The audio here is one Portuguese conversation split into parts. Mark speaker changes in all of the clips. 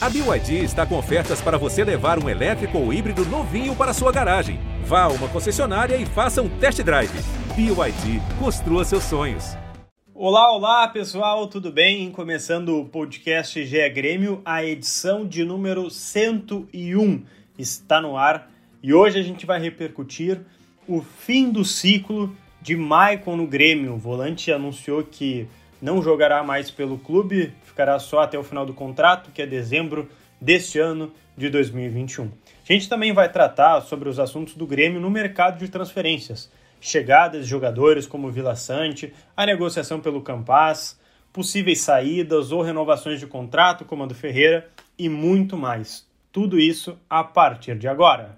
Speaker 1: A BYD está com ofertas para você levar um elétrico ou híbrido novinho para sua garagem. Vá a uma concessionária e faça um test drive. BYD, construa seus sonhos.
Speaker 2: Olá, olá pessoal, tudo bem? Começando o podcast GE Grêmio, a edição de número 101 está no ar e hoje a gente vai repercutir o fim do ciclo de Maicon no Grêmio. O volante anunciou que não jogará mais pelo clube, ficará só até o final do contrato, que é dezembro deste ano de 2021. A gente também vai tratar sobre os assuntos do Grêmio no mercado de transferências, chegadas de jogadores como Vila Sante, a negociação pelo Campas, possíveis saídas ou renovações de contrato como a do Ferreira e muito mais. Tudo isso a partir de agora.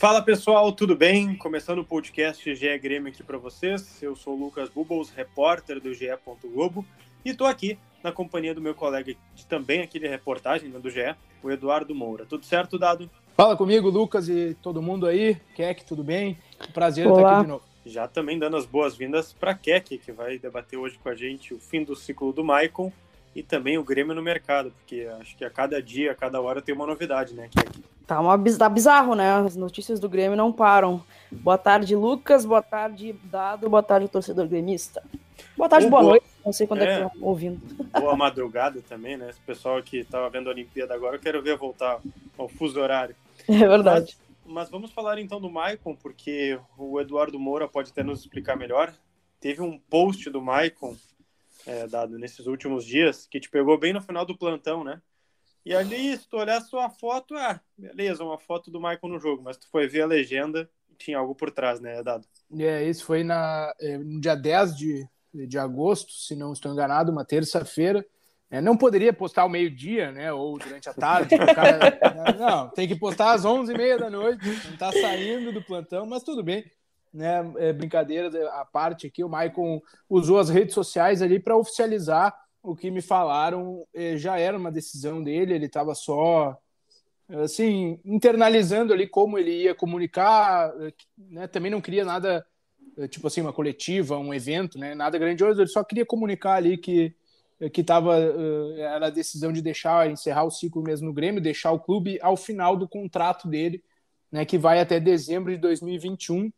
Speaker 2: Fala pessoal, tudo bem? Começando o podcast GE Grêmio aqui para vocês. Eu sou o Lucas Bubbles, repórter do GE. Globo, e estou aqui na companhia do meu colega de, também aqui de reportagem né, do GE, o Eduardo Moura. Tudo certo, Dado?
Speaker 3: Fala comigo, Lucas e todo mundo aí. Keck, tudo bem? Prazer Olá. estar aqui de novo.
Speaker 2: Já também dando as boas-vindas para Keck, que vai debater hoje com a gente o fim do ciclo do Maicon e também o Grêmio no mercado, porque acho que a cada dia, a cada hora tem uma novidade, né, Keck?
Speaker 4: Tá, uma, tá bizarro, né? As notícias do Grêmio não param. Boa tarde, Lucas. Boa tarde, Dado. Boa tarde, torcedor gremista. Boa tarde, boa, boa, noite. Não sei quando é, é que estão ouvindo.
Speaker 2: Boa madrugada também, né? Esse pessoal que estava vendo a Olimpíada agora, eu quero ver voltar ao fuso horário.
Speaker 4: É verdade.
Speaker 2: Mas, mas vamos falar então do Maicon, porque o Eduardo Moura pode até nos explicar melhor. Teve um post do Maicon é, dado nesses últimos dias que te pegou bem no final do plantão, né? E ali, se tu a sua foto, ah, beleza, uma foto do Michael no jogo, mas tu foi ver a legenda, tinha algo por trás, né, Dado?
Speaker 3: É, isso foi na, é, no dia 10 de, de agosto, se não estou enganado, uma terça-feira. É, não poderia postar ao meio-dia, né, ou durante a tarde. cara, não, tem que postar às 11h30 da noite, não está saindo do plantão, mas tudo bem. Né, é, brincadeira à parte aqui, o Maicon usou as redes sociais ali para oficializar o que me falaram eh, já era uma decisão dele, ele estava só assim internalizando ali como ele ia comunicar, eh, né? Também não queria nada eh, tipo assim uma coletiva, um evento, né? Nada grandioso, ele só queria comunicar ali que que estava era a decisão de deixar encerrar o ciclo mesmo no Grêmio, deixar o clube ao final do contrato dele, né? Que vai até dezembro de 2021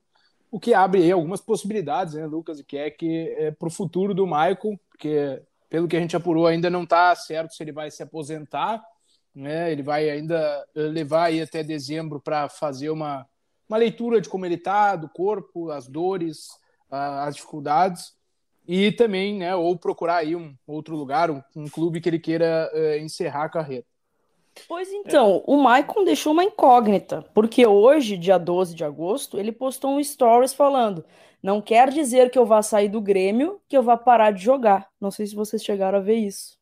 Speaker 3: o que abre aí algumas possibilidades, né, Lucas, que é que é, para o futuro do Michael, porque pelo que a gente apurou, ainda não está certo se ele vai se aposentar. Né? Ele vai ainda eh, levar aí até dezembro para fazer uma, uma leitura de como ele está, do corpo, as dores, as dificuldades e também, né, ou procurar aí um outro lugar, um, um clube que ele queira uh, encerrar a carreira.
Speaker 4: Pois então, o Maicon deixou uma incógnita, porque hoje, dia 12 de agosto, ele postou um stories falando: não quer dizer que eu vá sair do Grêmio, que eu vá parar de jogar. Não sei se vocês chegaram a ver isso.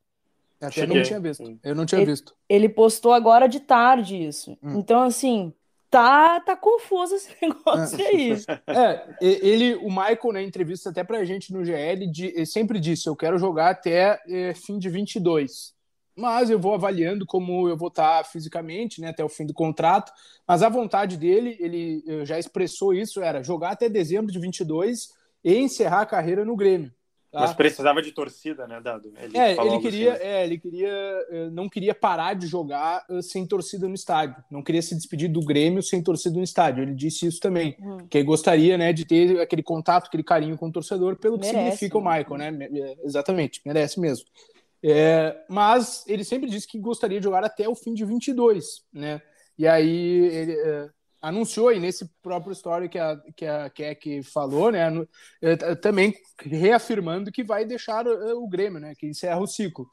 Speaker 3: Até não tinha visto. Eu não tinha
Speaker 4: ele,
Speaker 3: visto.
Speaker 4: Ele postou agora de tarde isso. Hum. Então, assim, tá, tá confuso esse negócio aí.
Speaker 3: É, ele, o Michael, na entrevista até pra gente no GL, ele sempre disse: eu quero jogar até é, fim de 22 mas eu vou avaliando como eu vou estar fisicamente, né, até o fim do contrato. Mas a vontade dele, ele já expressou isso, era jogar até dezembro de 22 e encerrar a carreira no Grêmio.
Speaker 2: Tá? Mas precisava de torcida, né, Dado?
Speaker 3: Ele é, ele queria, assim. é, ele queria, eh, não queria parar de jogar eh, sem torcida no estádio. Não queria se despedir do Grêmio sem torcida no estádio. Ele disse isso também, uhum. que gostaria, né, de ter aquele contato, aquele carinho com o torcedor, pelo que merece, significa o Michael, né? É, exatamente, merece mesmo. É, mas ele sempre disse que gostaria de jogar até o fim de 22, né? E aí ele é, anunciou aí nesse próprio story que a que a Keck falou, né? É, também reafirmando que vai deixar o, o, Grêmio, né? Que encerra o ciclo.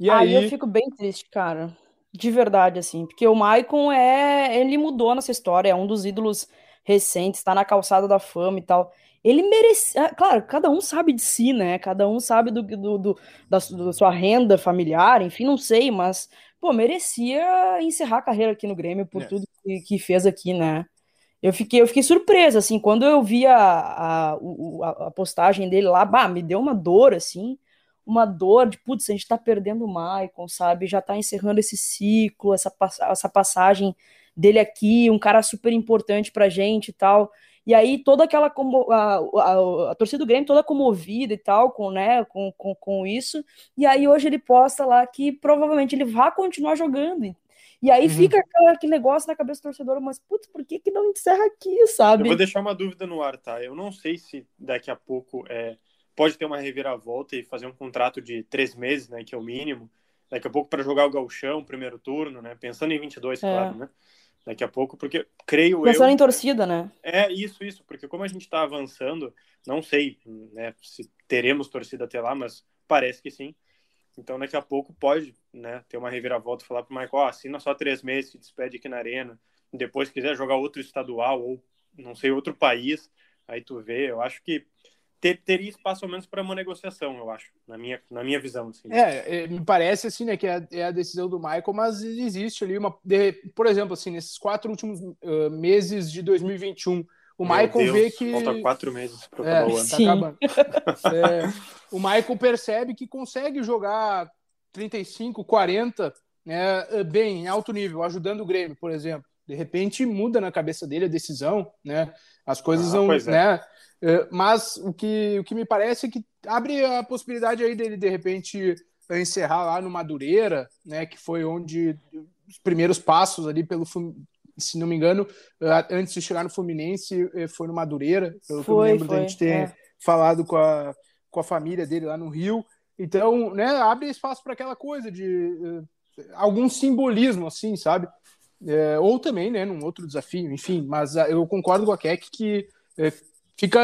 Speaker 4: E aí, aí eu fico bem triste, cara. De verdade, assim, porque o Maicon é. Ele mudou nessa história, é um dos ídolos recentes, está na calçada da fama e tal. Ele merecia. Ah, claro, cada um sabe de si, né? Cada um sabe do, do, do da, da, sua renda familiar, enfim, não sei, mas, pô, merecia encerrar a carreira aqui no Grêmio por é. tudo que, que, fez aqui, né? Eu fiquei, eu fiquei surpresa, assim, quando eu vi a, a, a, a postagem dele lá, bah, me deu uma dor, assim uma dor de, putz, a gente tá perdendo o Maicon, sabe? Já tá encerrando esse ciclo, essa, essa passagem dele aqui, um cara super importante pra gente e tal. E aí toda aquela a, a, a, torcida do Grêmio toda comovida e tal com, né, com, com, com isso. E aí hoje ele posta lá que provavelmente ele vai continuar jogando. E aí uhum. fica aquele negócio na cabeça do torcedor, mas putz, por que que não encerra aqui, sabe?
Speaker 2: Eu vou deixar uma dúvida no ar, tá? Eu não sei se daqui a pouco é, pode ter uma reviravolta e fazer um contrato de três meses, né, que é o mínimo. Daqui a pouco para jogar o gauchão, primeiro turno, né? Pensando em 22, é. claro, né? Daqui a pouco, porque creio
Speaker 4: Pensando eu...
Speaker 2: Pensando
Speaker 4: em torcida, né?
Speaker 2: É, isso, isso, porque como a gente está avançando, não sei né, se teremos torcida até lá, mas parece que sim. Então daqui a pouco pode né, ter uma reviravolta, falar para o Michael, oh, assina só três meses, se despede aqui na arena, depois quiser jogar outro estadual ou, não sei, outro país, aí tu vê, eu acho que ter, teria espaço ao menos para uma negociação, eu acho, na minha, na minha visão. Assim.
Speaker 3: É, é, me parece assim, né, que é, é, a decisão do Michael, mas existe ali uma. De, por exemplo, assim, nesses quatro últimos uh, meses de 2021, o Meu Michael Deus, vê que.
Speaker 2: Falta quatro meses
Speaker 3: para é, o ano. Tá acabando. é, o Michael percebe que consegue jogar 35, 40 né, bem, em alto nível, ajudando o Grêmio, por exemplo. De repente muda na cabeça dele a decisão, né? As coisas ah, não, é. né? É, mas o que, o que me parece é que abre a possibilidade aí dele, de repente, encerrar lá no Madureira, né, que foi onde os primeiros passos ali pelo se não me engano, antes de chegar no Fluminense, eh, foi no Madureira, pelo foi, que eu me lembro foi, da gente ter é. falado com a, com a família dele lá no Rio. Então, né, abre espaço para aquela coisa de uh, algum simbolismo, assim, sabe? É, ou também, né, num outro desafio, enfim. Mas uh, eu concordo com a Keck que uh, Fica.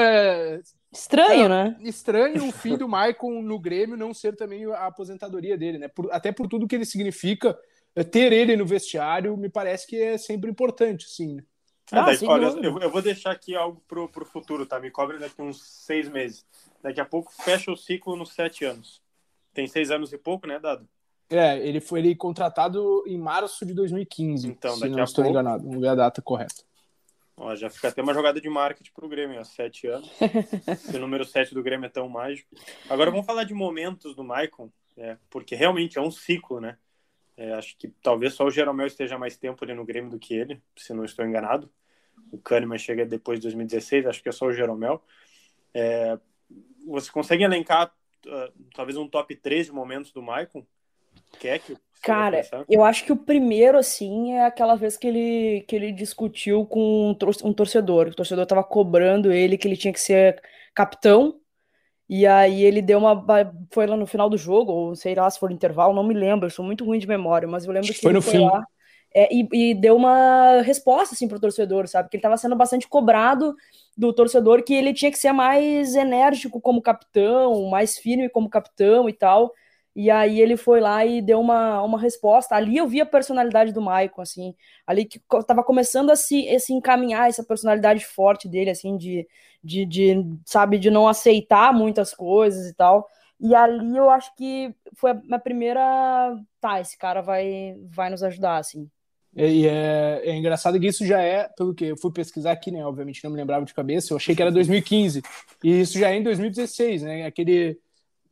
Speaker 4: Estranho, é, né?
Speaker 3: Estranho o fim do Maicon no Grêmio não ser também a aposentadoria dele, né? Por, até por tudo que ele significa, é, ter ele no vestiário me parece que é sempre importante, sim. Né?
Speaker 2: Ah, daí, olha, eu, eu, vou deixar aqui algo pro, pro futuro, tá? Me cobre daqui uns seis meses. Daqui a pouco fecha o ciclo nos sete anos. Tem seis anos e pouco, né, Dado?
Speaker 3: É, ele foi ele contratado em março de 2015. Então, se não estou pouco... enganado, vamos ver a data correta.
Speaker 2: Ó, já fica até uma jogada de marketing para o Grêmio, há sete anos. o número sete do Grêmio é tão mágico. Agora vamos falar de momentos do Maicon, é, porque realmente é um ciclo, né? É, acho que talvez só o Jeromel esteja mais tempo ali no Grêmio do que ele, se não estou enganado. O Kahneman chega depois de 2016, acho que é só o Jeromel. É, você consegue elencar uh, talvez um top 3 de momentos do Maicon? Quer que
Speaker 4: Cara, eu acho que o primeiro, assim, é aquela vez que ele, que ele discutiu com um torcedor. O torcedor tava cobrando ele que ele tinha que ser capitão. E aí ele deu uma. Foi lá no final do jogo, ou sei lá se for no intervalo, não me lembro, eu sou muito ruim de memória, mas eu lembro que
Speaker 3: foi no
Speaker 4: foi
Speaker 3: fim.
Speaker 4: lá. É, e, e, deu uma resposta assim pro torcedor, sabe? Que ele estava sendo bastante cobrado do torcedor que ele tinha que ser mais enérgico como capitão, mais firme como capitão e tal. E aí ele foi lá e deu uma, uma resposta. Ali eu vi a personalidade do Maicon, assim, ali que tava começando a se, a se encaminhar essa personalidade forte dele, assim, de, de, de, sabe, de não aceitar muitas coisas e tal. E ali eu acho que foi a minha primeira. Tá, esse cara vai, vai nos ajudar, assim.
Speaker 3: E é, é, engraçado que isso já é, pelo que eu fui pesquisar aqui, né? Obviamente não me lembrava de cabeça, eu achei que era 2015. E isso já é em 2016, né? Aquele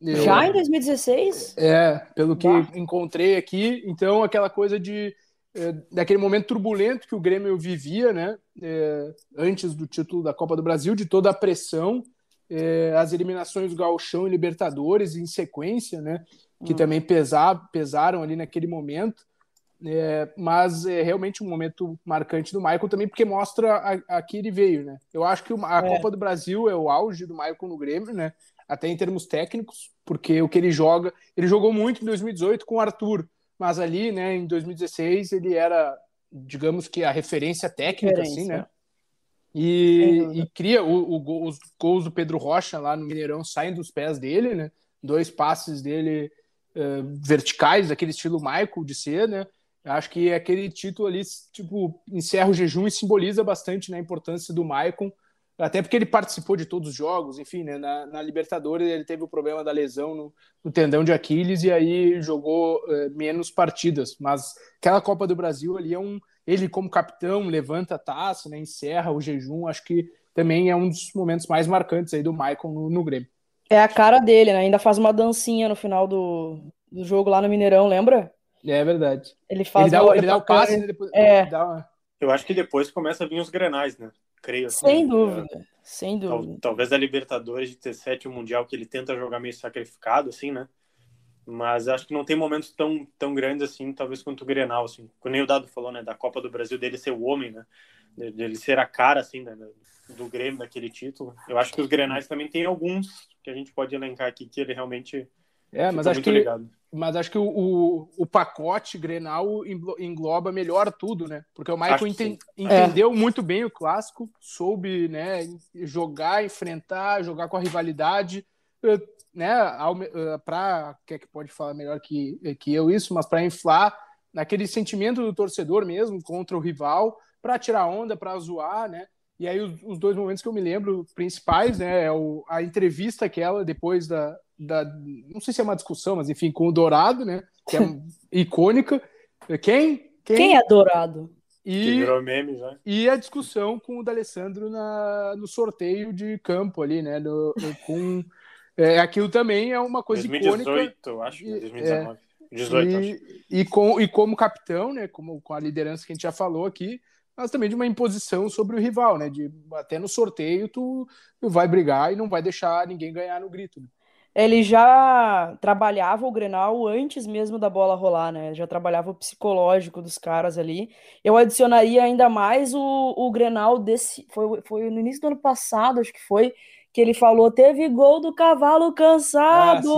Speaker 4: eu, Já em 2016?
Speaker 3: É, pelo que bah. encontrei aqui. Então, aquela coisa de é, daquele momento turbulento que o Grêmio vivia, né? É, antes do título da Copa do Brasil, de toda a pressão, é, as eliminações do Gauchão e Libertadores em sequência, né? Que hum. também pesar, pesaram ali naquele momento. É, mas é realmente um momento marcante do Michael também, porque mostra a, a que ele veio, né? Eu acho que a é. Copa do Brasil é o auge do Michael no Grêmio, né? Até em termos técnicos, porque o que ele joga, ele jogou muito em 2018 com o Arthur, mas ali, né, em 2016 ele era, digamos que a referência técnica, referência. assim, né? E, e cria o, o, os gols do Pedro Rocha lá no Mineirão saem dos pés dele, né? Dois passes dele uh, verticais, daquele estilo Michael de ser, né? Acho que aquele título ali, tipo, encerra o jejum e simboliza bastante né, a importância do Maicon, até porque ele participou de todos os jogos, enfim, né, na, na Libertadores ele teve o problema da lesão no, no tendão de Aquiles e aí jogou é, menos partidas, mas aquela Copa do Brasil ali é um, ele como capitão levanta a taça, né, encerra o jejum, acho que também é um dos momentos mais marcantes aí do Maicon no, no Grêmio.
Speaker 4: É a cara dele, né? Ainda faz uma dancinha no final do, do jogo lá no Mineirão, lembra?
Speaker 3: É verdade.
Speaker 4: Ele faz
Speaker 3: ele dá, ele dá o passe, né, depois,
Speaker 4: é.
Speaker 3: Uma...
Speaker 2: Eu acho que depois começa a vir os grenais, né? Creio. Assim,
Speaker 4: sem dúvida, é, sem dúvida.
Speaker 2: Tal, talvez a Libertadores de ter sétimo Mundial que ele tenta jogar meio sacrificado, assim, né? Mas acho que não tem momentos tão, tão grandes assim, talvez quanto o Grenal, assim. Como nem o Dado falou, né? Da Copa do Brasil, dele ser o homem, né? Dele ser a cara, assim, né? do Grêmio, daquele título. Eu acho que os Grenais também tem alguns que a gente pode elencar aqui que ele realmente
Speaker 3: é, mas acho que ligado. Mas acho que o, o, o, pacote Grenal engloba melhor tudo, né? Porque o Michael enten, entendeu é. muito bem o clássico, soube, né, jogar, enfrentar, jogar com a rivalidade, eh, né, eh, para que é que pode falar melhor que que eu isso, mas para inflar naquele sentimento do torcedor mesmo contra o rival, para tirar onda, para zoar, né? E aí os, os, dois momentos que eu me lembro principais, né, é o, a entrevista aquela depois da, da, não sei se é uma discussão, mas enfim, com o Dourado, né, que é icônica. Quem?
Speaker 4: Quem, Quem é Dourado?
Speaker 2: E, meme, já.
Speaker 3: e a discussão com o D'Alessandro na, no sorteio de campo ali, né, no, com é, aquilo também é uma coisa
Speaker 2: 2018,
Speaker 3: icônica.
Speaker 2: eu acho, 2019. É, 18,
Speaker 3: e,
Speaker 2: acho.
Speaker 3: E, com, e como capitão, né, como, com a liderança que a gente já falou aqui, mas também de uma imposição sobre o rival, né? De até no sorteio tu, tu vai brigar e não vai deixar ninguém ganhar no grito. Né?
Speaker 4: Ele já trabalhava o Grenal antes mesmo da bola rolar, né? Já trabalhava o psicológico dos caras ali. Eu adicionaria ainda mais o, o Grenal desse. Foi, foi no início do ano passado, acho que foi, que ele falou: teve gol do cavalo cansado!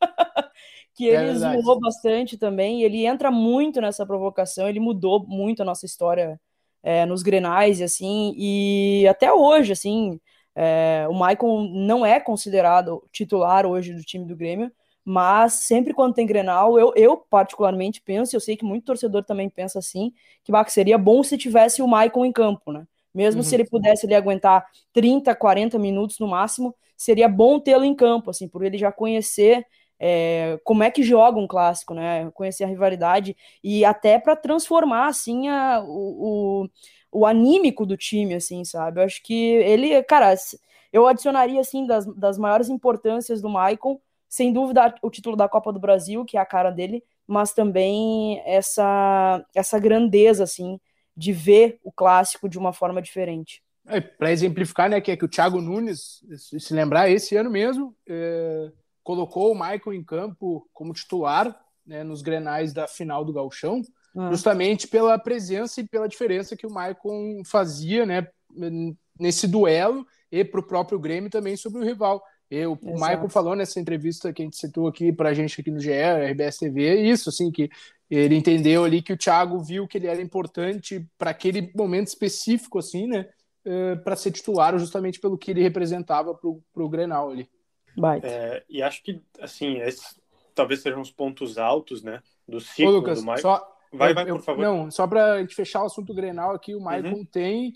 Speaker 4: Ah, que é ele é zoou bastante também. Ele entra muito nessa provocação, ele mudou muito a nossa história é, nos Grenais e assim, e até hoje, assim, é, o Maicon não é considerado titular hoje do time do Grêmio, mas sempre quando tem Grenal, eu, eu particularmente penso, eu sei que muito torcedor também pensa assim, que bah, seria bom se tivesse o Maicon em campo, né? Mesmo uhum. se ele pudesse ele aguentar 30, 40 minutos no máximo, seria bom tê-lo em campo, assim, por ele já conhecer é, como é que joga um clássico, né? Conhecer a rivalidade e até para transformar assim a, o, o, o, anímico do time, assim, sabe? Eu acho que ele, cara, eu adicionaria assim das, das maiores importâncias do Maicon, sem dúvida o título da Copa do Brasil, que é a cara dele, mas também essa essa grandeza assim de ver o clássico de uma forma diferente.
Speaker 3: É, para exemplificar, né, que é que o Thiago Nunes, se lembrar, esse ano mesmo, é colocou o Michael em campo como titular né, nos grenais da final do Galchão, ah. justamente pela presença e pela diferença que o Michael fazia né, nesse duelo e para o próprio Grêmio também sobre o rival. E o Exato. Michael falou nessa entrevista que a gente citou aqui para a gente aqui no GE, RBS TV, isso, assim, que ele entendeu ali que o Thiago viu que ele era importante para aquele momento específico, assim, né, eh, para ser titular, justamente pelo que ele representava para o Grenal ali.
Speaker 2: É, e acho que, assim, esses talvez sejam os pontos altos, né, do ciclo
Speaker 3: Ô, Lucas,
Speaker 2: do Michael.
Speaker 3: Só,
Speaker 2: vai, vai, por favor.
Speaker 3: Não, só para a gente fechar o assunto Grenal aqui, o Michael uhum. tem,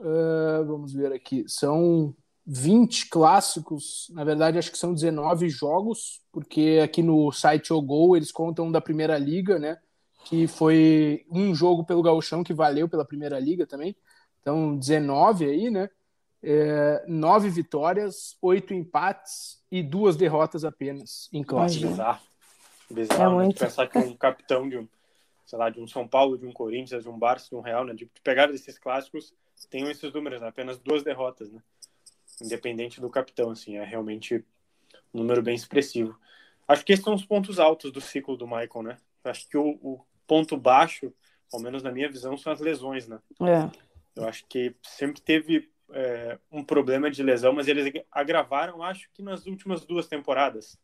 Speaker 3: uh, vamos ver aqui, são 20 clássicos, na verdade acho que são 19 jogos, porque aqui no site O Gol eles contam da Primeira Liga, né, que foi um jogo pelo Gauchão que valeu pela Primeira Liga também, então 19 aí, né, é, nove vitórias, oito empates e duas derrotas apenas em classe.
Speaker 2: Bizarro. Bizarro. É muito... Pensar que um capitão de um, sei lá, de um São Paulo, de um Corinthians, de um Barça, de um Real, né, de pegar esses clássicos, tem esses números, né, apenas duas derrotas, né? Independente do capitão, assim, é realmente um número bem expressivo. Acho que esses são os pontos altos do ciclo do Michael, né? Acho que o, o ponto baixo, ao menos na minha visão, são as lesões, né?
Speaker 4: É.
Speaker 2: Eu acho que sempre teve é, um problema de lesão, mas eles agravaram, acho que nas últimas duas temporadas.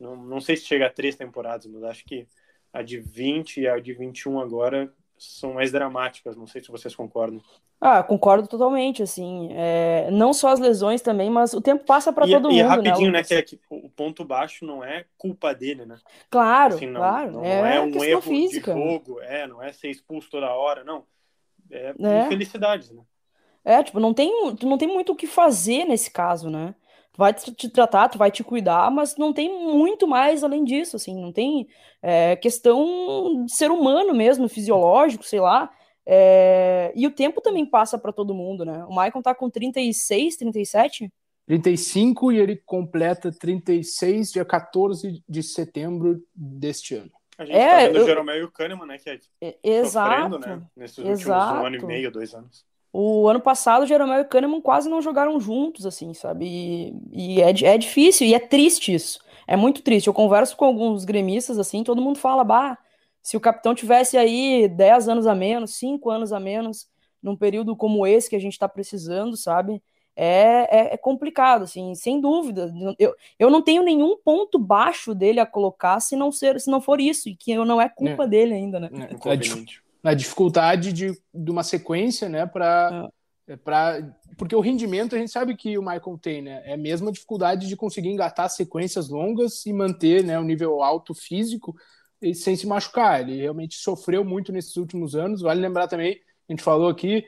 Speaker 2: Não, não sei se chega a três temporadas, mas acho que a de 20 e a de 21 agora são mais dramáticas. Não sei se vocês concordam.
Speaker 4: Ah, concordo totalmente, assim. É, não só as lesões também, mas o tempo passa para todo
Speaker 2: e
Speaker 4: mundo.
Speaker 2: E rapidinho,
Speaker 4: né,
Speaker 2: né que, é que o, ponto baixo não é culpa dele, né?
Speaker 4: Claro,
Speaker 2: Assim, não,
Speaker 4: claro.
Speaker 2: não
Speaker 4: é,
Speaker 2: é um erro
Speaker 4: física.
Speaker 2: de jogo, é, não é ser expulso toda hora, não. É,
Speaker 4: É.
Speaker 2: infelicidades, né?
Speaker 4: É, tipo, não tem, não tem muito o que fazer nesse caso, né? Tu vai te, tratar, tu vai te cuidar, mas não tem muito mais além disso, assim, não tem é, questão de ser humano mesmo, fisiológico, sei lá. É, e o tempo também passa para todo mundo, né? O Maicon tá com 36, 37?
Speaker 3: 35 e ele completa 36, dia 14 de setembro deste ano.
Speaker 2: A gente
Speaker 4: É,
Speaker 2: tá vendo
Speaker 4: eu-
Speaker 2: o Jeromel e o Kahneman, né? Que é
Speaker 4: É,
Speaker 2: sofrendo,
Speaker 4: exato.
Speaker 2: né? Nesses últimos um
Speaker 4: exato.
Speaker 2: ano e meio, dois anos.
Speaker 4: O ano passado, o Jeromel e o Kahneman quase não jogaram juntos, assim, sabe? E, e é, é difícil, e é triste isso. É muito triste. Eu converso com alguns gremistas, assim, todo mundo fala, bah, se o capitão tivesse aí 10 anos a menos, 5 anos a menos, num período como esse que a gente tá precisando, sabe? É, é, é complicado, assim, sem dúvida. Eu, eu não tenho nenhum ponto baixo dele a colocar se não, ser, se não for isso, e que não é culpa dele ainda, né?
Speaker 3: É, a, dif-
Speaker 2: Inconveniente.
Speaker 3: a dificuldade de, de uma sequência, né, para para porque o rendimento a gente sabe que o Michael tem, né? É a mesma dificuldade de conseguir engatar sequências longas e manter, né, um nível alto físico e sem se machucar. Ele realmente sofreu muito nesses últimos anos. Vale lembrar também, a gente falou aqui,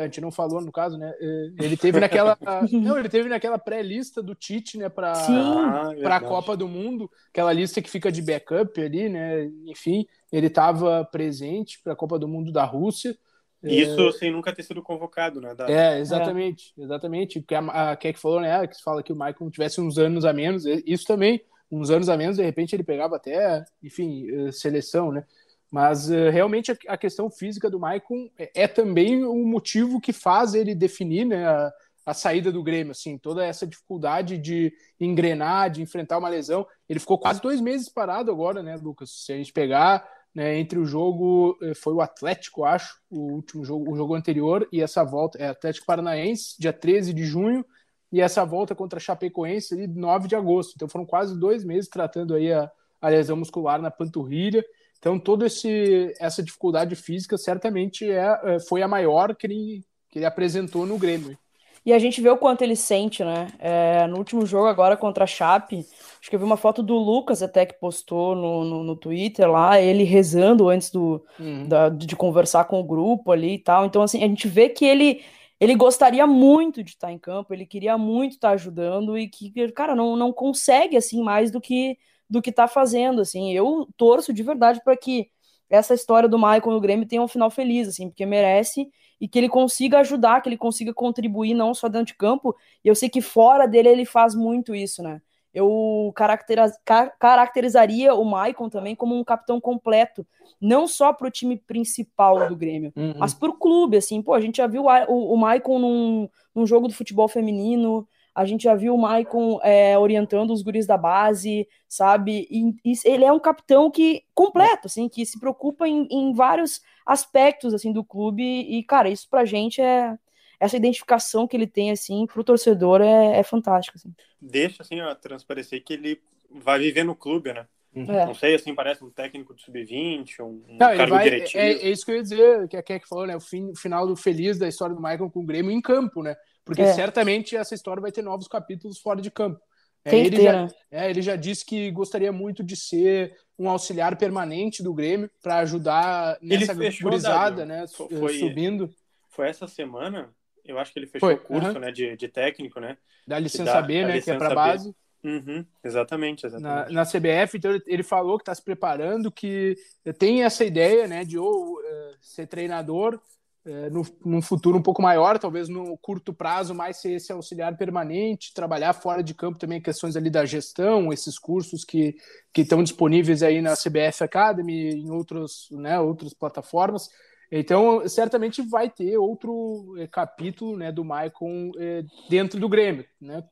Speaker 3: a gente não falou no caso, né? eh, ele teve naquela, não, ele teve naquela pré-lista do Tite, né, para.
Speaker 2: Ah,
Speaker 3: para a. Copa do Mundo, aquela lista que fica de backup ali, né? Enfim, ele estava presente para a Copa do Mundo da Rússia.
Speaker 2: Isso sem nunca ter sido convocado, né? Da...
Speaker 3: É, exatamente, exatamente. Porque a, a Keck falou, né? Que fala que o Michael tivesse uns anos a menos, isso também, uns anos a menos, de repente ele pegava até, enfim, eh, seleção, né? Mas eh, realmente a, questão física do Maicon é, é também o motivo que faz ele definir né, a, a saída do Grêmio, assim, toda essa dificuldade de engrenar, de enfrentar uma lesão. Ele ficou quase dois meses parado agora, né, Lucas? Se a gente pegar né, entre o jogo, eh, foi o Atlético, acho, o último jogo, o jogo anterior, e essa volta, é Atlético Paranaense, dia 13 de junho, e essa volta contra a Chapecoense, ali, 9 de agosto. Então foram quase dois meses tratando aí a, a lesão muscular na panturrilha. Então, toda essa dificuldade física certamente é, é, foi a maior que ele, que ele apresentou no Grêmio.
Speaker 4: E a gente vê o quanto ele sente, né? É, no último jogo agora contra a Chape, acho que eu vi uma foto do Lucas até que postou no, no, no Twitter lá, ele rezando antes do,
Speaker 3: Uhum.
Speaker 4: da- de conversar com o grupo ali e tal. Então, assim, a gente vê que ele, ele gostaria muito de estar em campo, ele queria muito estar ajudando e que, cara, não, não consegue, assim, mais do que do que tá fazendo, assim. Eu torço de verdade para que essa história do Maicon no Grêmio tenha um final feliz, assim, porque merece e que ele consiga ajudar, que ele consiga contribuir não só dentro de campo, e eu sei que fora dele ele faz muito isso, né? Eu caracteriza- ca- caracterizaria o Maicon também como um capitão completo, não só para o time principal do Grêmio,
Speaker 3: Uhum.
Speaker 4: mas para o clube, assim, pô, a gente já viu o, o Maicon num, num jogo do futebol feminino, a gente já viu o Maicon é, orientando os guris da base, sabe? E, e ele é um capitão que completo, assim, que se preocupa em, em vários aspectos assim do clube e, cara, isso pra gente é essa identificação que ele tem assim pro torcedor é, é fantástico, assim.
Speaker 2: Deixa, assim, ó, transparecer que ele vai viver no clube, né?
Speaker 4: É.
Speaker 2: Não sei, assim, parece um técnico de sub-20, um, um
Speaker 3: Não, ele
Speaker 2: cargo
Speaker 3: vai,
Speaker 2: diretivo.
Speaker 3: é, é isso que eu ia dizer, que a Keck falou, né? O, fim, o final do feliz da história do Michael com o Grêmio em campo, né? Porque
Speaker 4: É.
Speaker 3: certamente essa história vai ter novos capítulos fora de campo. É,
Speaker 4: Tem que
Speaker 3: ele,
Speaker 4: ter,
Speaker 3: já,
Speaker 4: né?
Speaker 3: é, ele já disse que gostaria muito de ser um auxiliar permanente do Grêmio para ajudar nessa gurizada, né?
Speaker 2: Foi-
Speaker 3: su-
Speaker 2: foi-
Speaker 3: subindo,
Speaker 2: Foi essa semana, eu acho que ele fechou
Speaker 3: Foi,
Speaker 2: o curso, né, de, de técnico, né?
Speaker 3: da licença
Speaker 2: dá
Speaker 3: B, né? Que é para
Speaker 2: licença
Speaker 3: base.
Speaker 2: Uhum, exatamente,
Speaker 3: na,
Speaker 2: exatamente.
Speaker 3: na CBF, então ele, falou que está se preparando, que tem essa ideia, né, de ou eh, ser treinador eh, no, num futuro um pouco maior, talvez no curto prazo, mais ser esse auxiliar permanente, trabalhar fora de campo também questões ali da gestão, esses cursos que que estão disponíveis aí na CBF Academy, em outros, né, outras plataformas. Então, certamente vai ter outro eh, capítulo, né, do Maicon eh, dentro do Grêmio, né?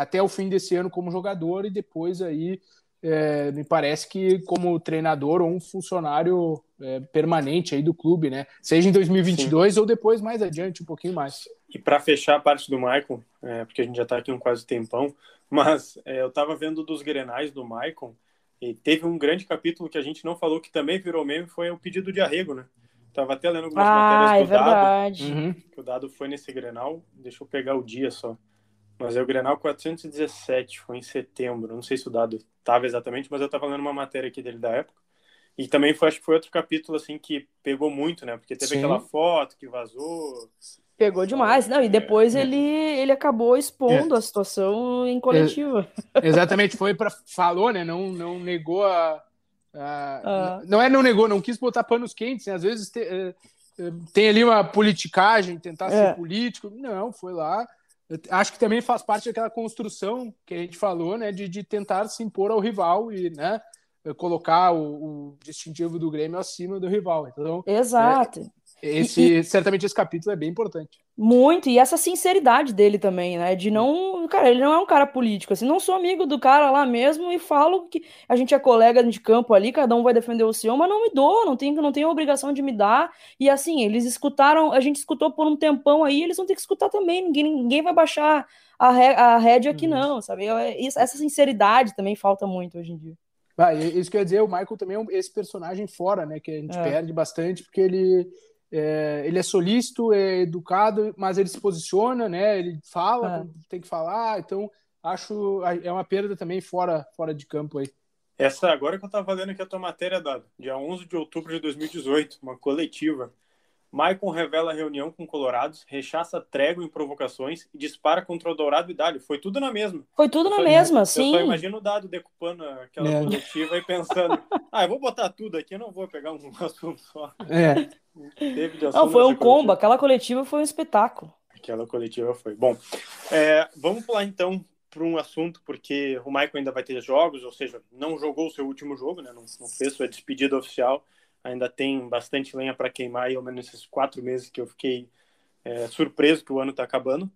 Speaker 3: até o fim desse ano como jogador e depois aí é, me parece que como treinador ou um funcionário é, permanente aí do clube, né? Seja em 2022 ou depois mais adiante, um pouquinho mais.
Speaker 2: E para fechar a parte do Maicon, é, porque a gente já está aqui um quase tempão, mas é, eu estava vendo dos Grenais do Maicon e teve um grande capítulo que a gente não falou que também virou meme, foi o pedido de arrego, né? Tava até lendo algumas
Speaker 4: Ah, é
Speaker 2: matérias do Dado,
Speaker 4: verdade.
Speaker 3: Uhum.
Speaker 2: que o Dado foi nesse Grenal. Deixa eu pegar o dia só. Mas é o Grenal 417, foi em setembro. Não sei se o dado estava exatamente, mas eu estava lendo uma matéria aqui dele da época. E também foi, acho que foi outro capítulo assim que pegou muito, né? Porque teve Sim. aquela foto que vazou.
Speaker 4: Pegou demais. Não, e depois é. ele, ele acabou expondo é. a situação em coletiva.
Speaker 3: É, exatamente, foi para falou, né? Não, não negou a, a ah. não é não negou, não quis botar panos quentes, né? Às vezes te, é, é, tem ali uma politicagem, tentar ser político. Não, foi lá. Acho que também faz parte daquela construção que a gente falou, né? De, de tentar se impor ao rival e, né? Colocar o, o, distintivo do Grêmio acima do rival. Então,
Speaker 4: Exato.
Speaker 3: É, esse, e, certamente esse capítulo é bem importante.
Speaker 4: Muito, e essa sinceridade dele também, né? De não. Cara, ele não é um cara político, assim, não sou amigo do cara lá mesmo e falo que a gente é colega de campo ali, cada um vai defender o seu, mas não me dou, não tenho, não a obrigação de me dar. E assim, eles escutaram, a gente escutou por um tempão aí, eles vão ter que escutar também, ninguém, ninguém vai baixar a, ré, a rédea aqui, uhum. não, sabe? Essa sinceridade também falta muito hoje em dia.
Speaker 3: Ah, isso quer dizer, o Michael também é esse personagem fora, né? Que a gente é. perde bastante, porque ele é, ele é solícito, é educado, mas ele se posiciona, né? Ele fala, é. tem que falar, então acho é uma perda também fora, fora de campo aí.
Speaker 2: Essa agora que eu estava lendo aqui a tua matéria, Dado, dia 11 de outubro de 2018, uma coletiva. Maicon revela reunião com Colorados, rechaça trégua em provocações e dispara contra o Dourado e Dálio. Foi tudo na mesma.
Speaker 4: Foi tudo eu na só, mesma,
Speaker 2: eu
Speaker 4: sim.
Speaker 2: Eu só imagino o Dado decupando aquela é. coletiva e pensando, ah, eu vou botar tudo aqui, eu não vou pegar um assunto só.
Speaker 3: É.
Speaker 4: Não, foi um combo. Aquela coletiva foi um espetáculo.
Speaker 2: Aquela coletiva foi. Bom, é, vamos pular então para um assunto, porque o Michael ainda vai ter jogos, ou seja, não jogou o seu último jogo, né? não, não fez sua despedida oficial ainda tem bastante lenha para queimar, e ao menos esses quatro meses que eu fiquei é, surpreso que o ano está acabando.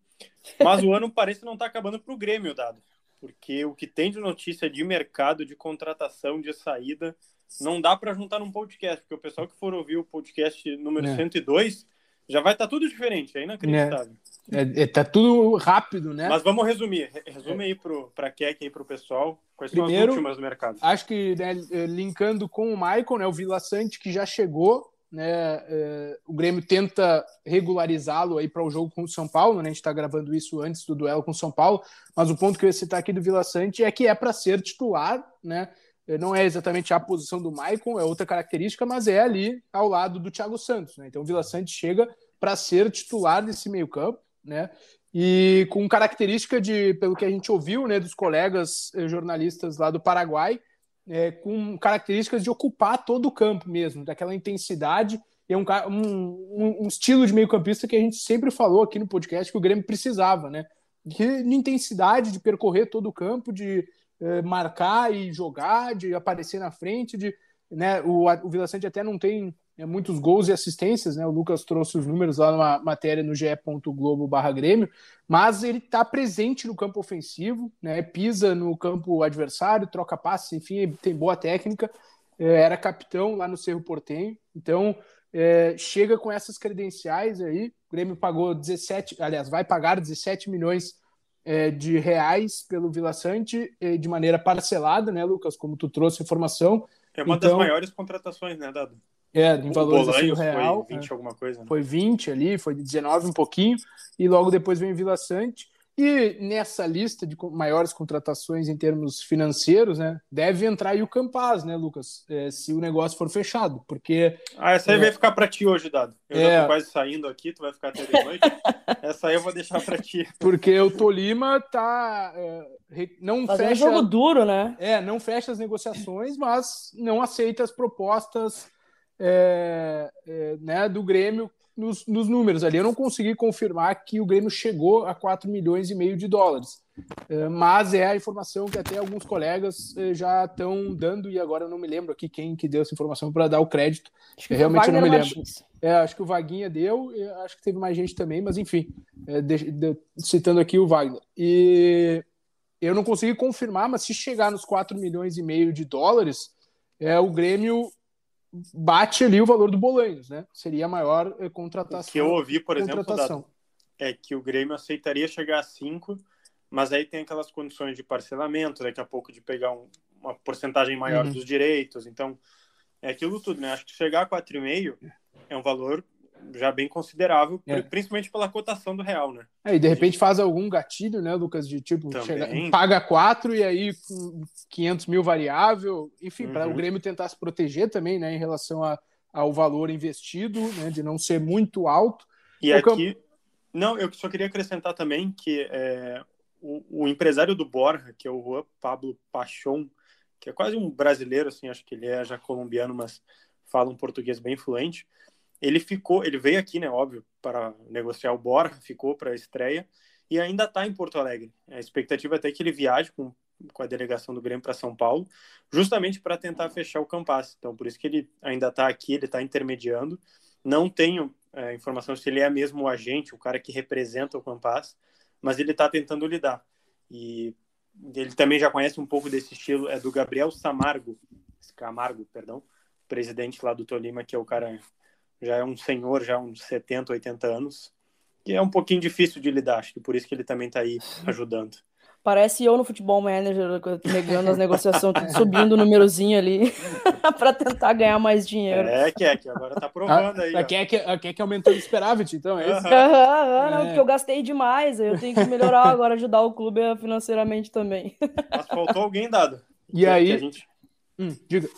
Speaker 2: Mas o ano parece não estar tá acabando para o Grêmio, dado, porque o que tem de notícia de mercado, de contratação, de saída, não dá para juntar num podcast, porque o pessoal que for ouvir o podcast número é. 102 já vai estar tá tudo diferente, é inacreditável.
Speaker 3: É, é, tá tudo rápido, né?
Speaker 2: Mas vamos resumir. Resume aí para a Keck aí para o pessoal. Quais Primeiro, são as últimas do mercado?
Speaker 3: Acho que né, é, linkando com o Michael, né, o Vila Sante que já chegou, né? É, o Grêmio tenta regularizá-lo aí para o jogo com o São Paulo, né? A gente está gravando isso antes do duelo com o São Paulo, mas o ponto que eu ia citar aqui do Vila Sante é que é para ser titular, né? É, não é exatamente a posição do Maicon, é outra característica, mas é ali ao lado do Thiago Santos. Né? Então o Vila Sante chega para ser titular desse meio-campo né? E com característica de, pelo que a gente ouviu, né, dos colegas eh, jornalistas lá do Paraguai, é, com características de ocupar todo o campo mesmo, daquela intensidade. E é um, um, um estilo de meio-campista que a gente sempre falou aqui no podcast que o Grêmio precisava, né? De, de intensidade, de percorrer todo o campo, de é, marcar e jogar, de aparecer na frente, de né, o, o Vila Sante até não tem é, muitos gols e assistências, né? O Lucas trouxe os números lá numa matéria no ge.globo barra Grêmio, mas ele está presente no campo ofensivo, né? Pisa no campo adversário, troca passes, enfim, tem boa técnica, é, era capitão lá no Cerro Portenho, então é, chega com essas credenciais aí. O Grêmio pagou 17, aliás, vai pagar 17 milhões é, de reais pelo Vila Sante é, de maneira parcelada, né, Lucas? Como tu trouxe informação.
Speaker 2: É uma então, das maiores contratações, né, Dado?
Speaker 3: É, em valores assim, real.
Speaker 2: Foi 20 é. alguma coisa, né?
Speaker 3: Foi 20 ali, foi 19 um pouquinho, e logo depois vem Vila Sante. E nessa lista de maiores contratações em termos financeiros, né, deve entrar aí o Campaz, né, Lucas? É, se o negócio for fechado, porque...
Speaker 2: Ah, essa aí é, vai ficar para ti hoje, Dado. Eu é, já tô quase saindo aqui, tu vai ficar até de noite. essa aí eu vou deixar para ti.
Speaker 3: Porque o Tolima tá... É, não
Speaker 4: Fazendo
Speaker 3: fecha...
Speaker 4: jogo duro, né?
Speaker 3: É, não fecha as negociações, mas não aceita as propostas é, é, né, do Grêmio nos, nos, números ali. Eu não consegui confirmar que o Grêmio chegou a 4 milhões e meio de dólares, é, mas é a informação que até alguns colegas é, já estão dando, e agora eu não me lembro aqui quem que deu essa informação para dar o crédito. Realmente eu não me lembro. É, acho que o Vaguinha deu, acho que teve mais gente também, mas enfim, é, de, de, citando aqui o Wagner. E eu não consegui confirmar, mas se chegar nos 4 milhões e meio de dólares, é, o Grêmio bate ali o valor do Bolanhos, né? Seria a maior eh, contratação.
Speaker 2: O que eu ouvi, por exemplo, da, é que o Grêmio aceitaria chegar a 5, mas aí tem aquelas condições de parcelamento, daqui a pouco de pegar um, uma porcentagem maior uhum. dos direitos. Então, é aquilo tudo, né? Acho que chegar a 4,5 é um valor já bem considerável,
Speaker 3: É.
Speaker 2: principalmente pela cotação do real, né?
Speaker 3: É, e de repente faz algum gatilho, né, Lucas, de tipo, chega- paga quatro e aí com 500 mil variável, enfim, para
Speaker 2: Uhum.
Speaker 3: o Grêmio tentar se proteger também, né, em relação a- ao valor investido, né, de não ser muito alto.
Speaker 2: E
Speaker 3: eu-
Speaker 2: aqui, não, eu só queria acrescentar também que é, o, o empresário do Borja, que é o Juan Pablo Pachon, que é quase um brasileiro, assim, acho que ele é já colombiano, mas fala um português bem fluente. Ele ficou, ele veio aqui, né, óbvio, para negociar o Borja, ficou para a estreia e ainda está em Porto Alegre. A expectativa é até que ele viaje com, com a delegação do Grêmio para São Paulo, justamente para tentar fechar o Campas. Então, por isso que ele ainda está aqui, ele está intermediando. Não tenho é, informação se ele é mesmo o agente, o cara que representa o Campas, mas ele está tentando lidar. E ele também já conhece um pouco desse estilo, é do Gabriel Samargo, Camargo, perdão, presidente lá do Tolima, que é o cara, já é um senhor, já uns 70, 80 anos, que é um pouquinho difícil de lidar, acho que por isso que ele também está aí ajudando.
Speaker 4: Parece eu no futebol manager, negando as negociações, tudo subindo o númerozinho ali para tentar ganhar mais dinheiro.
Speaker 2: É, Keck, agora tá provando aí.
Speaker 3: A
Speaker 2: ó.
Speaker 3: Keck, a Keck aumentou o esperávit, então, é isso?
Speaker 2: Aham,
Speaker 4: não,
Speaker 3: É.
Speaker 4: porque eu gastei demais, aí eu tenho que melhorar agora, ajudar o clube financeiramente também.
Speaker 2: Mas faltou alguém dado.
Speaker 3: E
Speaker 2: Que-
Speaker 3: aí,
Speaker 2: que a gente...
Speaker 3: Hum, diga.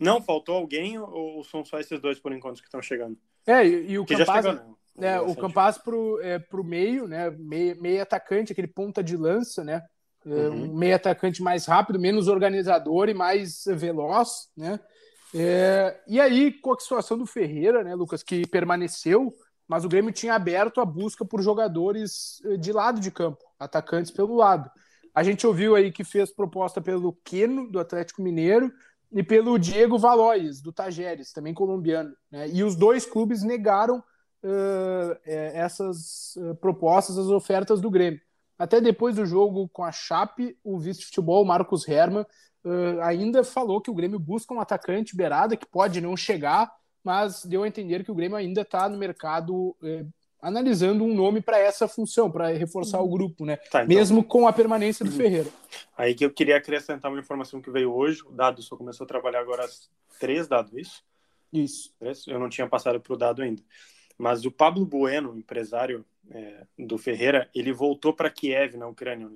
Speaker 2: Não, faltou alguém ou são só esses dois por enquanto que estão chegando?
Speaker 3: É, e, e o
Speaker 2: Que já
Speaker 3: Campaz,
Speaker 2: chegou, né?
Speaker 3: É, o. Campas pro, é, pro meio, né? Meio, meio atacante, aquele ponta de lança, né? É,
Speaker 2: Uhum.
Speaker 3: Um meio atacante mais rápido, menos organizador e mais veloz, né? É, e aí, com a situação do Ferreira, né, Lucas, que permaneceu, mas o Grêmio tinha aberto a busca por jogadores eh, de lado de campo, atacantes pelo lado. A gente ouviu aí que fez proposta pelo Queno, do Atlético Mineiro, e pelo Diego Valois, do Tajeres, também colombiano. Né? E os dois clubes negaram uh, essas uh, propostas, as ofertas do Grêmio. Até depois do jogo com a Chape, o vice-futebol, Marcos Herman, uh, ainda falou que o Grêmio busca um atacante beirada, que pode não chegar, mas deu a entender que o Grêmio ainda está no mercado eh, analisando um nome para essa função, para reforçar o grupo, né?
Speaker 2: Tá, então,
Speaker 3: Mesmo com a permanência do Ferreira.
Speaker 2: Aí que eu queria acrescentar uma informação que veio hoje. O Dado só começou a trabalhar agora às três, Dado, isso?
Speaker 3: Isso.
Speaker 2: Três? Eu não tinha passado para o Dado ainda. Mas o Pablo Bueno, empresário é, do Ferreira, ele voltou para Kiev, na Ucrânia,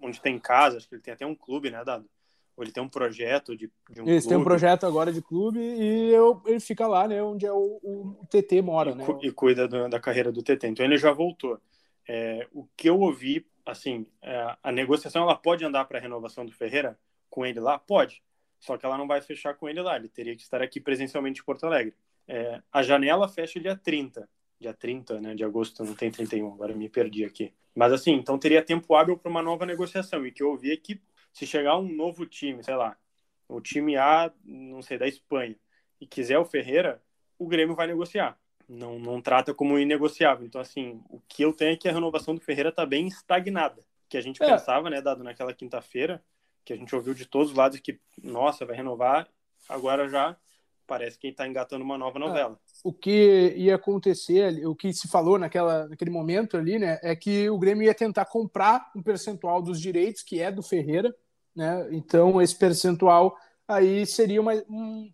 Speaker 2: onde tem casa, acho que ele tem até um clube, né, Dado? Ou ele tem um projeto de, de um
Speaker 3: Eles têm um projeto agora de clube e eu, ele fica lá, né, onde é o, o TT mora,
Speaker 2: e,
Speaker 3: né?
Speaker 2: e cuida do- da carreira do TT. Então ele já voltou. É, o que eu ouvi, assim, é, a negociação ela pode andar para a renovação do Ferreira com ele lá? Pode. Só que ela não vai fechar com ele lá. Ele teria que estar aqui presencialmente em Porto Alegre. É, a janela fecha dia 30. Dia 30 né, de agosto, não tem 31, agora me perdi aqui. Mas assim, então teria tempo hábil para uma nova negociação. E o que eu ouvi é que se chegar um novo time, sei lá, o time A, não sei, da Espanha, e quiser o Ferreira, o Grêmio vai negociar. Não, não trata como inegociável. Então, assim, o que eu tenho é que a renovação do Ferreira está bem estagnada. Que a gente
Speaker 3: É.
Speaker 2: pensava, né, dado naquela quinta-feira, que a gente ouviu de todos os lados que, nossa, vai renovar, agora já parece que está engatando uma nova novela.
Speaker 3: O que ia acontecer, o que se falou naquela, naquele momento ali, né, é que o Grêmio ia tentar comprar um percentual dos direitos, que é do Ferreira, né? Então, esse percentual aí seria uma, um,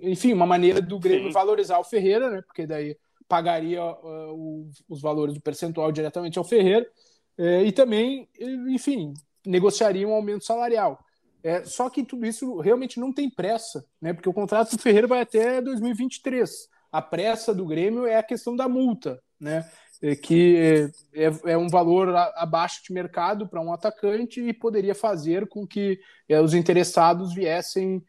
Speaker 3: enfim, uma maneira do Grêmio
Speaker 2: Sim.
Speaker 3: valorizar o Ferreira, né? Porque daí pagaria uh, o- os valores do percentual diretamente ao Ferreira eh, e também, enfim, negociaria um aumento salarial. É, só que tudo isso realmente não tem pressa, né? Porque o contrato do Ferreira vai até 2023. A pressa do Grêmio é a questão da multa, né? É, que é, é um valor abaixo de mercado para um atacante e poderia fazer com que é, os interessados viessem,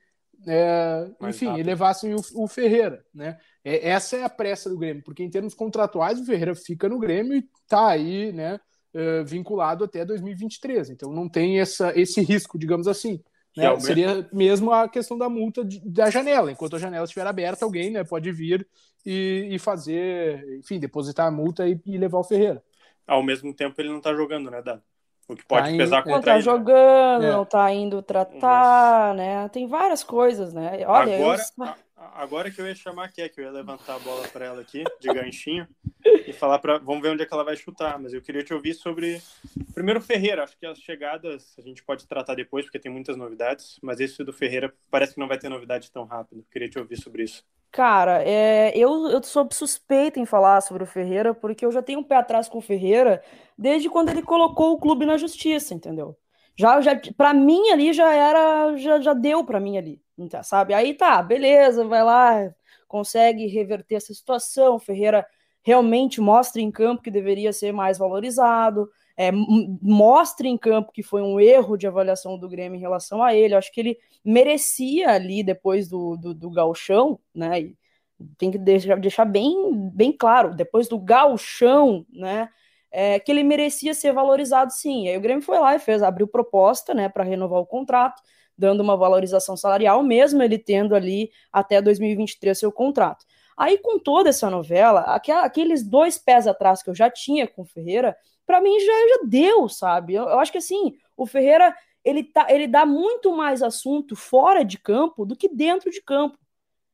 Speaker 3: é, enfim,
Speaker 2: rápido.
Speaker 3: elevassem o, o Ferreira, né? É, essa é a pressa do Grêmio, porque em termos contratuais o Ferreira fica no Grêmio e está aí, né? é, vinculado até 2023. Então não tem essa, esse risco, digamos assim. Né?
Speaker 2: Realmente.
Speaker 3: Seria mesmo a questão da multa de- da janela. Enquanto a janela estiver aberta, alguém né, pode vir e, e fazer, enfim, depositar a multa e, e levar o Ferreira.
Speaker 2: Ao mesmo tempo, ele não está jogando, né, Dado? O que pode
Speaker 3: Tá indo-
Speaker 2: pesar
Speaker 3: é.
Speaker 4: Não
Speaker 2: contra
Speaker 4: tá
Speaker 2: ele. né?
Speaker 4: jogando,
Speaker 3: É.
Speaker 4: não tá indo tratar, né? Tem várias coisas, né? Olha, eu-
Speaker 2: agora, a- agora que eu ia chamar a Kek, eu ia levantar a bola para ela aqui, de ganchinho, e falar para. Vamos ver onde é que ela vai chutar. Mas eu queria te ouvir sobre. Primeiro, Ferreira. Acho que as chegadas a gente pode tratar depois, porque tem muitas novidades. Mas esse do Ferreira parece que não vai ter novidade tão rápido. Queria te ouvir sobre isso.
Speaker 4: Cara, é, eu, eu sou suspeita em falar sobre o Ferreira, porque eu já tenho um pé atrás com o Ferreira desde quando ele colocou o clube na justiça, entendeu? Já, já para mim ali já era, já, já deu para mim ali, sabe? Aí tá, beleza, vai lá, consegue reverter essa situação. Ferreira realmente mostra em campo que deveria ser mais valorizado, é, mostra em campo que foi um erro de avaliação do Grêmio em relação a ele. Acho que ele merecia ali, depois do, do, do galchão, né? E tem que deixar, deixar bem, bem claro, depois do galchão, né? É, que ele merecia ser valorizado sim. Aí o Grêmio foi lá e fez, abriu proposta, né, para renovar o contrato, dando uma valorização salarial, mesmo ele tendo ali até 2023 seu contrato. Aí, com toda essa novela, aqueles dois pés atrás que eu já tinha com o Ferreira, para mim já, já deu, sabe? Eu, eu, acho que assim, o Ferreira ele, tá, ele dá muito mais assunto fora de campo do que dentro de campo.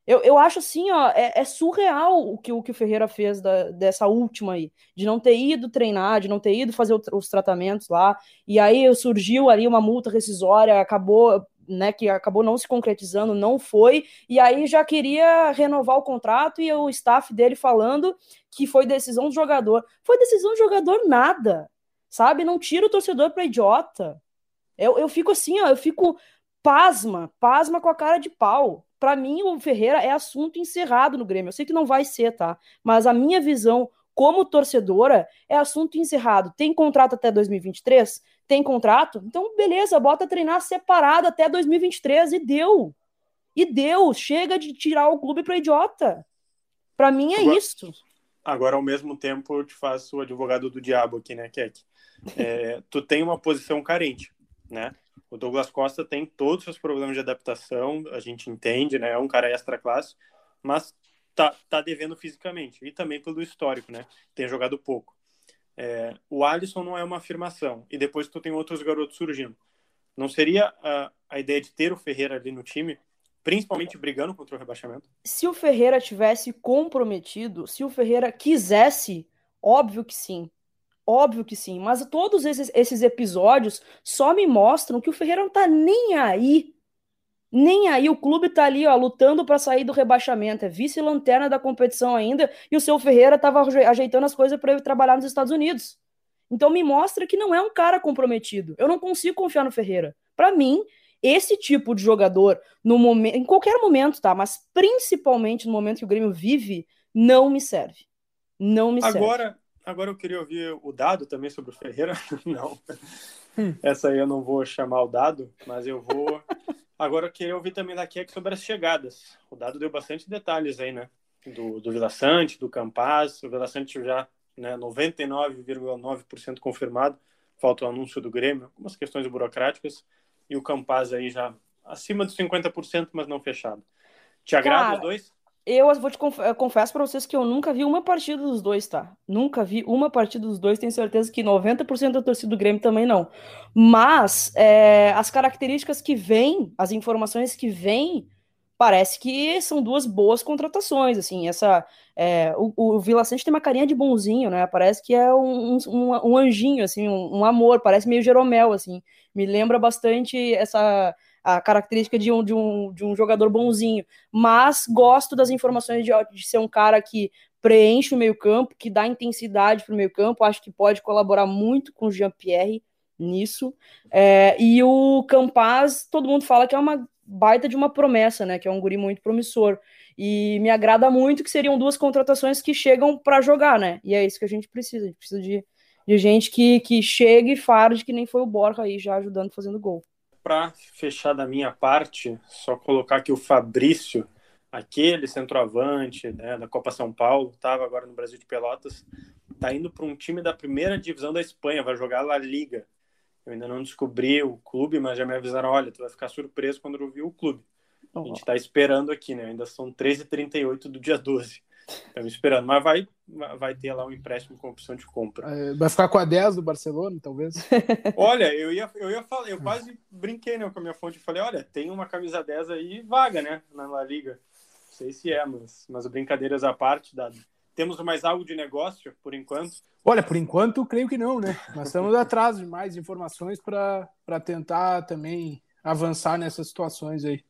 Speaker 4: Eu, eu acho assim, ó, é, é surreal o que, o que o Ferreira fez da, dessa última aí, de não ter ido treinar, de não ter ido fazer o, os tratamentos lá, e aí surgiu ali uma multa rescisória, acabou né, que acabou não se concretizando, não foi, e aí já queria renovar o contrato e o staff dele falando que foi decisão do jogador. Foi decisão do jogador nada, sabe? Não tira o torcedor para idiota. Eu, eu fico assim, ó, eu fico pasma, pasma com a cara de pau. Para mim, o Ferreira é assunto encerrado no Grêmio. Eu sei que não vai ser, tá? Mas a minha visão como torcedora é assunto encerrado. Tem contrato até 2023? tem contrato, então beleza, bota treinar separado até 2023 e deu. E deu, chega de tirar o clube para idiota. Para mim é
Speaker 2: agora,
Speaker 4: isso.
Speaker 2: Agora, ao mesmo tempo, eu te faço o advogado do diabo aqui, né, Keck? É, tu tem uma posição carente, né? O Douglas Costa tem todos os seus problemas de adaptação, a gente entende, né? É um cara extra classe, mas tá, tá devendo fisicamente e também pelo histórico, né? Tem jogado pouco. É, o Alisson não é uma afirmação, e depois tu tem outros garotos surgindo. Não seria a, a ideia de ter o Ferreira ali no time, principalmente brigando contra o rebaixamento?
Speaker 4: Se o Ferreira tivesse comprometido, se o Ferreira quisesse, óbvio que sim. Óbvio que sim, mas todos esses, esses episódios só me mostram que o Ferreira não tá nem aí nem aí o clube tá ali, ó, lutando para sair do rebaixamento, é vice-lanterna da competição ainda, e o seu Ferreira tava ajeitando as coisas para ele trabalhar nos Estados Unidos. Então me mostra que não é um cara comprometido. Eu não consigo confiar no Ferreira. Para mim, esse tipo de jogador no momento, em qualquer momento, tá, mas principalmente no momento que o Grêmio vive, não me serve. Não me serve.
Speaker 2: Agora eu queria ouvir o dado também sobre o Ferreira. não. Hum. Essa aí eu não vou chamar o dado, mas eu vou Agora eu queria ouvir também da Keck sobre as chegadas. O dado deu bastante detalhes aí, né? Do, do Vila Sante, do Campaz. O Vila Sante já né, 99,9% confirmado. Falta o anúncio do Grêmio, algumas questões burocráticas. E o Campaz aí já acima dos 50%, mas não fechado. Te agrada os dois?
Speaker 4: Eu vou te conf confesso para vocês que eu nunca vi uma partida dos dois, tá? Nunca vi uma partida dos dois, tenho certeza que 90% da torcida do Grêmio também não. Mas é, as características que vêm, as informações que vêm, parece que são duas boas contratações, assim, essa... É, o, o Vila Sante tem uma carinha de bonzinho, né? Parece que é um, um, um anjinho, assim, um, um amor, parece meio Jeromel, assim. Me lembra bastante essa a característica de um, de um, de um jogador bonzinho. Mas gosto das informações de, de ser um cara que preenche o meio-campo, que dá intensidade para o meio-campo. Acho que pode colaborar muito com o Jean-Pierre nisso. É, e o Campaz, todo mundo fala que é uma baita de uma promessa, né? Que é um guri muito promissor. E me agrada muito que seriam duas contratações que chegam para jogar, né? E é isso que a gente precisa. A gente precisa de, de gente que, que chegue e farde, que nem foi o Borja aí já ajudando fazendo gol
Speaker 2: para fechar da minha parte, só colocar que o Fabrício, aquele centroavante né, da Copa São Paulo, estava agora no Brasil de Pelotas, está indo para um time da primeira divisão da Espanha, vai jogar La Liga. Eu ainda não descobri o clube, mas já me avisaram: olha, tu vai ficar surpreso quando ouvir o clube. A gente está esperando aqui, né? Ainda são 13h38 do dia 12. Estamos esperando, mas vai, vai ter lá um empréstimo com opção de compra.
Speaker 3: É, vai ficar com a 10 do Barcelona, talvez?
Speaker 2: Olha, eu ia, eu ia falar, eu quase brinquei né, com a minha fonte e falei: olha, tem uma camisa 10 aí vaga, né? Na La Liga. Não sei se é, mas, mas brincadeiras à parte, dado. Temos mais algo de negócio por enquanto?
Speaker 3: Olha, por enquanto, creio que não, né? Nós estamos atrás de mais informações para tentar também avançar nessas situações aí.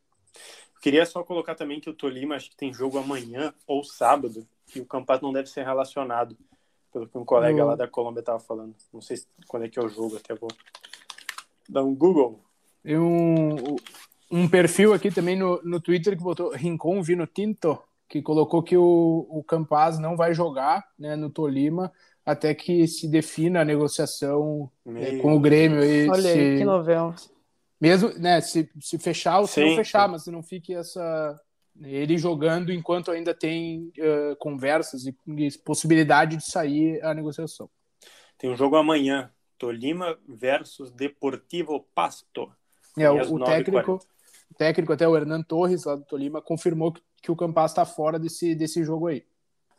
Speaker 2: Queria só colocar também que o Tolima acho que tem jogo amanhã ou sábado, e o Campas não deve ser relacionado, pelo que um colega lá da Colômbia estava falando. Não sei quando é que é o jogo, até vou dar um Google.
Speaker 3: E um, um perfil aqui também no, no Twitter que botou Rincon Vino Tinto, que colocou que o, o Campaz não vai jogar né, no Tolima até que se defina a negociação é, com o Grêmio. E
Speaker 4: Olha
Speaker 3: se,
Speaker 4: aí, que novela.
Speaker 3: Mesmo, né, se, se fechar ou se não fechar,
Speaker 2: sim.
Speaker 3: mas se não fique essa ele jogando enquanto ainda tem uh, conversas e, e possibilidade de sair a negociação.
Speaker 2: Tem um jogo amanhã, Tolima versus Deportivo Pasto.
Speaker 3: É, o, o
Speaker 2: 9h40.
Speaker 3: técnico, o técnico até o Hernan Torres lá do Tolima confirmou que, que o Campas está fora desse, desse jogo aí.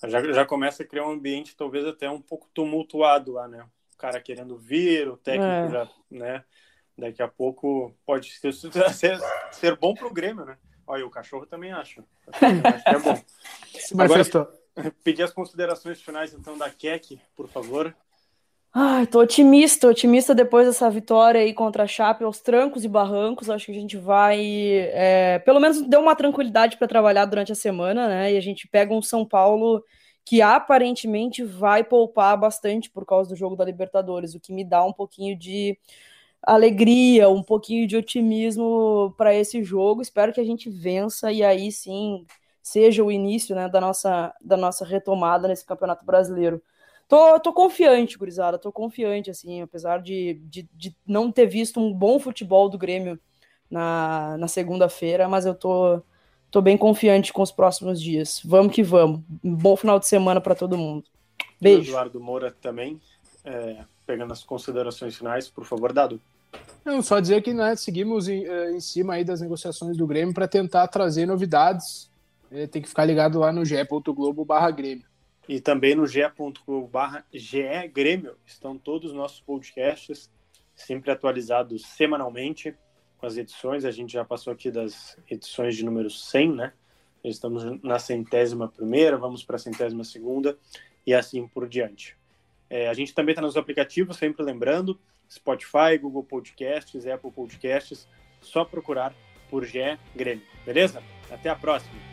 Speaker 2: Já, já começa a criar um ambiente talvez até um pouco tumultuado lá, né? O cara querendo vir, o técnico
Speaker 4: É.
Speaker 2: já, né? Daqui a pouco pode ser, ser, ser bom pro Grêmio, né? Olha, o cachorro também acha. O acha que é bom.
Speaker 3: Se manifestou.
Speaker 2: Pedir as considerações finais, então, da Keck, por favor.
Speaker 4: Ai, tô otimista, otimista depois dessa vitória aí contra a Chape, aos trancos e barrancos. Acho que a gente vai, é, pelo menos deu uma tranquilidade para trabalhar durante a semana, né? E a gente pega um São Paulo que aparentemente vai poupar bastante por causa do jogo da Libertadores, o que me dá um pouquinho de alegria, um pouquinho de otimismo para esse jogo. Espero que a gente vença e aí sim seja o início, né, da nossa, da nossa retomada nesse Campeonato Brasileiro. Tô, tô confiante, gurizada, tô confiante, assim, apesar de, de, de não ter visto um bom futebol do Grêmio na, na segunda-feira, mas eu tô, tô bem confiante com os próximos dias. Vamos que vamos. Um bom final de semana para todo mundo. Beijo.
Speaker 2: Eduardo Moura também, é, pegando as considerações finais, por favor, Dado.
Speaker 3: Não, só dizer que né, seguimos em, eh, em cima aí das negociações do Grêmio para tentar trazer novidades. Eh, tem que ficar ligado lá no ge.globo barra Grêmio.
Speaker 2: E também no ge.com.br GE Grêmio estão todos os nossos podcasts, sempre atualizados semanalmente com as edições. A gente já passou aqui das edições de número 100, né? Estamos na centésima primeira, vamos para a centésima segunda e assim por diante. É, a gente também está nos aplicativos, sempre lembrando, Spotify, Google Podcasts, Apple Podcasts, só procurar por GE Grêmio, beleza? Até a próxima!